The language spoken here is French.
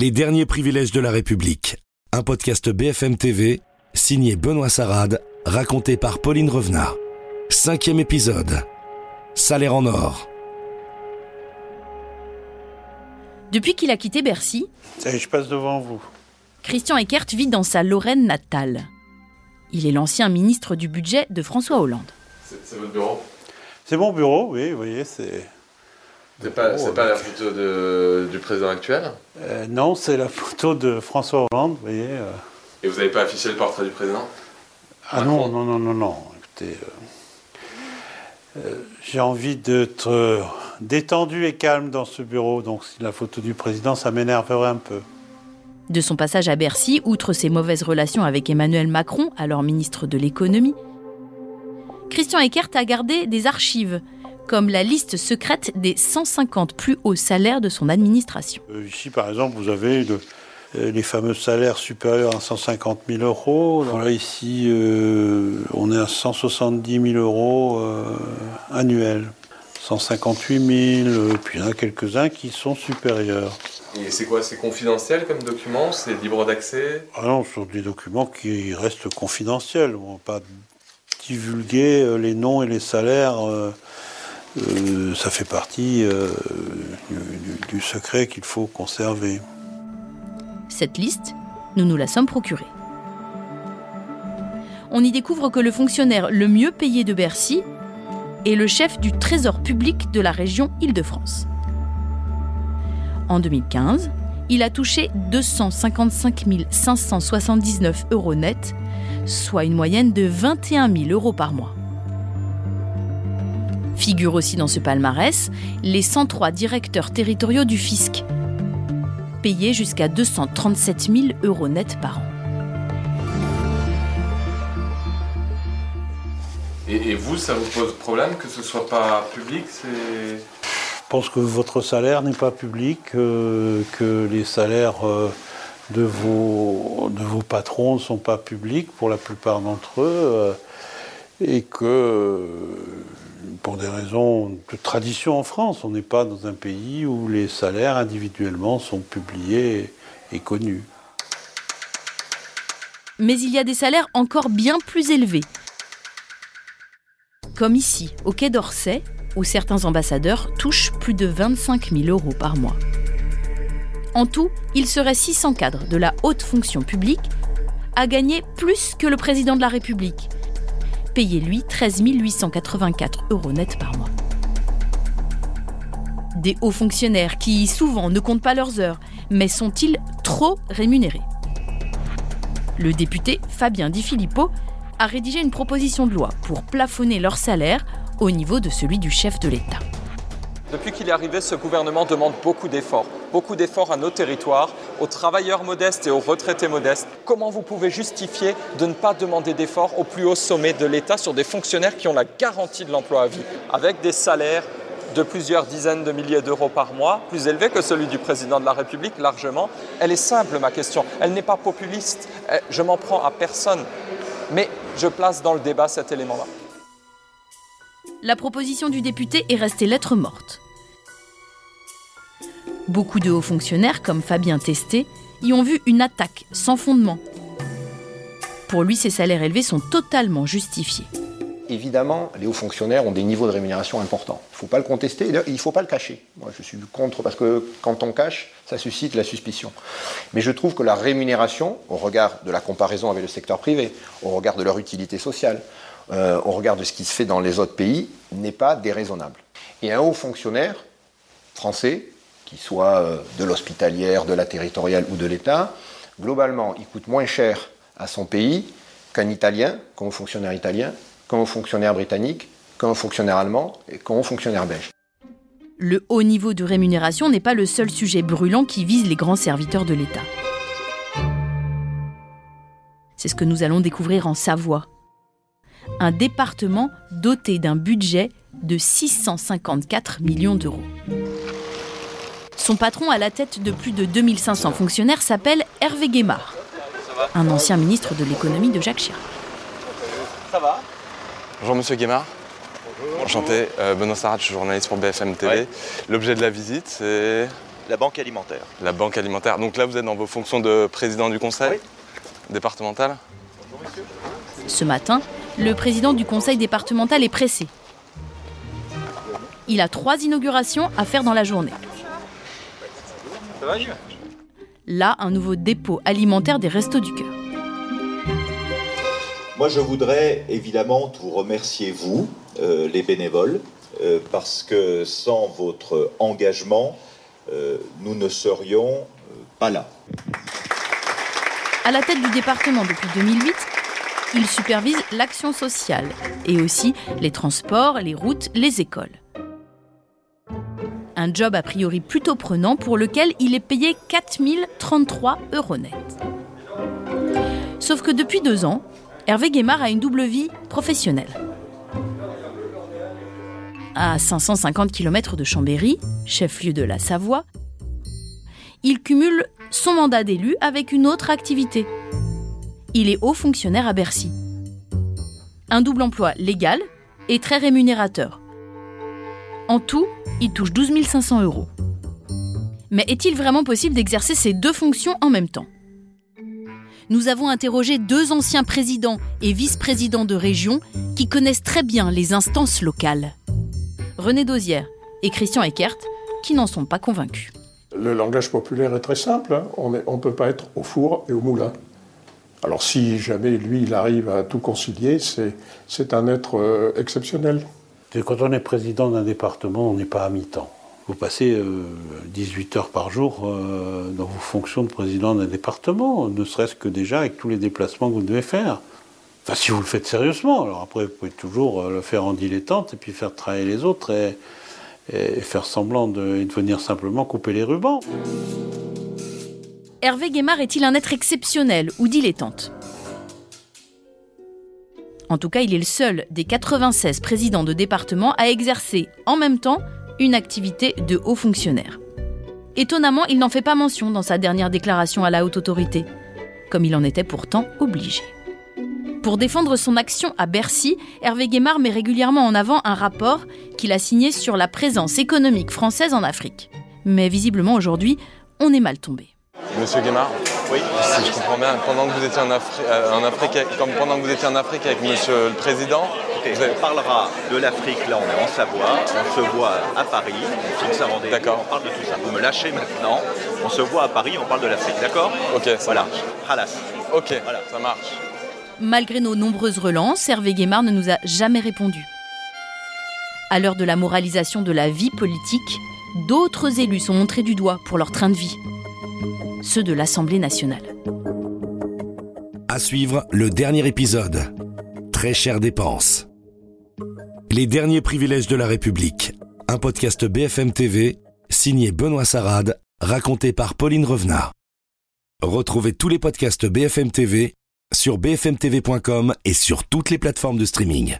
Les derniers privilèges de la République. Un podcast BFM TV, signé Benoît Sarade, raconté par Pauline Revenat. Cinquième épisode. Salaire en or. Depuis qu'il a quitté Bercy, je passe devant vous. Christian Eckert vit dans sa Lorraine natale. Il est l'ancien ministre du budget de François Hollande. C'est votre bureau? C'est mon bureau, oui, vous voyez, c'est... C'est pas, pas la photo de, du président actuel? Euh, Non, c'est la photo de François Hollande, vous voyez. Euh. Et vous n'avez pas affiché le portrait du président? Ah non, non, non, non, non. Écoutez, euh, j'ai envie d'être détendu et calme dans ce bureau, donc si la photo du président, ça m'énerverait un peu. De son passage à Bercy, outre ses mauvaises relations avec Emmanuel Macron, alors ministre de l'économie, Christian Eckert a gardé des archives comme la liste secrète des 150 plus hauts salaires de son administration. Euh, ici, par exemple, vous avez euh, les fameux salaires supérieurs à 150 000 euros. Là, ici, euh, on est à 170 000 euros annuels. 158 000, puis il y en a quelques-uns qui sont supérieurs. Et c'est quoi C'est confidentiel comme document? C'est libre d'accès? Ah non, ce sont des documents qui restent confidentiels. On ne va pas divulguer les noms et les salaires euh, ça fait partie euh, du, secret qu'il faut conserver. Cette liste, nous nous la sommes procurée. On y découvre que le fonctionnaire le mieux payé de Bercy est le chef du Trésor public de la région Île-de-France. En 2015, il a touché 255 579 euros nets, soit une moyenne de 21 000 euros par mois. Figurent aussi dans ce palmarès les 103 directeurs territoriaux du fisc, payés jusqu'à 237 000 euros net par an. Et, vous, ça vous pose problème que ce soit pas public Je pense que votre salaire n'est pas public, euh, que les salaires euh, de, vos, de vos patrons ne sont pas publics pour la plupart d'entre eux, euh, et que pour des raisons de tradition en France. On n'est pas dans un pays où les salaires individuellement sont publiés et connus. Mais il y a des salaires encore bien plus élevés. Comme ici, au Quai d'Orsay, où certains ambassadeurs touchent plus de 25 000 euros par mois. En tout, il serait 600 cadres de la haute fonction publique à gagner plus que le président de la République payé lui 13 884 euros net par mois. Des hauts fonctionnaires qui souvent ne comptent pas leurs heures, mais sont-ils trop rémunérés? Le député Fabien Di Filippo a rédigé une proposition de loi pour plafonner leur salaire au niveau de celui du chef de l'État. Depuis qu'il est arrivé, ce gouvernement demande beaucoup d'efforts, beaucoup d'efforts à nos territoires, aux travailleurs modestes et aux retraités modestes. Comment vous pouvez justifier de ne pas demander d'efforts au plus haut sommet de l'État sur des fonctionnaires qui ont la garantie de l'emploi à vie, avec des salaires de plusieurs dizaines de milliers d'euros par mois, plus élevés que celui du président de la République, largement? Elle est simple, ma question. Elle n'est pas populiste. Eh, je m'en prends à personne. Mais je place dans le débat cet élément-là la proposition du député est restée lettre morte. Beaucoup de hauts fonctionnaires, comme Fabien Testé, y ont vu une attaque sans fondement. Pour lui, ces salaires élevés sont totalement justifiés. Évidemment, les hauts fonctionnaires ont des niveaux de rémunération importants. Il ne faut pas le contester, il ne faut pas le cacher. Moi, je suis contre parce que quand on cache, ça suscite la suspicion. Mais je trouve que la rémunération, au regard de la comparaison avec le secteur privé, au regard de leur utilité sociale, euh, au regard de ce qui se fait dans les autres pays, n'est pas déraisonnable. Et un haut fonctionnaire français, qui soit euh, de l'hospitalière, de la territoriale ou de l'État, globalement, il coûte moins cher à son pays qu'un Italien, qu'un fonctionnaire italien, qu'un fonctionnaire britannique, qu'un fonctionnaire allemand et qu'un fonctionnaire belge. Le haut niveau de rémunération n'est pas le seul sujet brûlant qui vise les grands serviteurs de l'État. C'est ce que nous allons découvrir en Savoie, un département doté d'un budget de 654 millions d'euros. Son patron à la tête de plus de 2500 fonctionnaires s'appelle Hervé Guémard, un ancien ministre de l'économie de Jacques Chirac. Ça va Bonjour Monsieur Guémard. Enchanté, euh, Benoît Sarat, je suis journaliste pour BFM TV. L'objet de la visite, c'est la banque alimentaire. La banque alimentaire. Donc là, vous êtes dans vos fonctions de président du conseil départemental? Ce matin, le président du conseil départemental est pressé. Il a trois inaugurations à faire dans la journée. Là, un nouveau dépôt alimentaire des Restos du Cœur. Moi, je voudrais évidemment vous remercier, vous, euh, les bénévoles, euh, parce que sans votre engagement, euh, nous ne serions pas là. À la tête du département depuis 2008, il supervise l'action sociale et aussi les transports, les routes, les écoles. Un job a priori plutôt prenant pour lequel il est payé 4033 euros net. Sauf que depuis deux ans, Hervé Guémard a une double vie professionnelle. À 550 km de Chambéry, chef-lieu de la Savoie, il cumule son mandat d'élu avec une autre activité. Il est haut fonctionnaire à Bercy. Un double emploi légal et très rémunérateur. En tout, il touche 12 500 euros. Mais est-il vraiment possible d'exercer ces deux fonctions en même temps? Nous avons interrogé deux anciens présidents et vice-présidents de région qui connaissent très bien les instances locales. René Dosière et Christian Eckert, qui n'en sont pas convaincus. Le langage populaire est très simple. Hein. On ne peut pas être au four et au moulin. Alors si jamais lui, il arrive à tout concilier, c'est un être euh, exceptionnel. Quand on est président d'un département, on n'est pas à mi-temps. Vous passez 18 euh, heures par jour euh, dans vos fonctions de président d'un département, ne serait-ce que déjà avec tous les déplacements que vous devez faire. Enfin, si vous le faites sérieusement. Alors après, vous pouvez toujours le faire en dilettante et puis faire travailler les autres et, faire semblant de, de venir simplement couper les rubans. Hervé Guémard est-il un être exceptionnel ou dilettante En tout cas, il est le seul des 96 présidents de département à exercer en même temps une activité de haut fonctionnaire. Étonnamment, il n'en fait pas mention dans sa dernière déclaration à la haute autorité, comme il en était pourtant obligé. Pour défendre son action à Bercy, Hervé Guémard met régulièrement en avant un rapport qu'il a signé sur la présence économique française en Afrique. Mais visiblement aujourd'hui, on est mal tombé. Monsieur Guémard Oui. Si je comprends bien, pendant que vous étiez en, euh, en Afrique, comme pendant que vous étiez en Afrique avec Monsieur le Président. On parlera de l'Afrique, là on est en Savoie, on se voit à Paris, on fixe un rendez-vous, D'accord. on parle de tout ça. Vous me lâchez maintenant, on se voit à Paris, on parle de l'Afrique, d'accord Ok, ça voilà. marche. Ralas. Ok, voilà. ça marche. Malgré nos nombreuses relances, Hervé Guémard ne nous a jamais répondu. À l'heure de la moralisation de la vie politique, d'autres élus sont montrés du doigt pour leur train de vie ceux de l'Assemblée nationale. À suivre le dernier épisode. Très chère dépense. Les derniers privilèges de la République. Un podcast BFM TV, signé Benoît Sarade, raconté par Pauline Revenard. Retrouvez tous les podcasts BFM TV sur bfmtv.com et sur toutes les plateformes de streaming.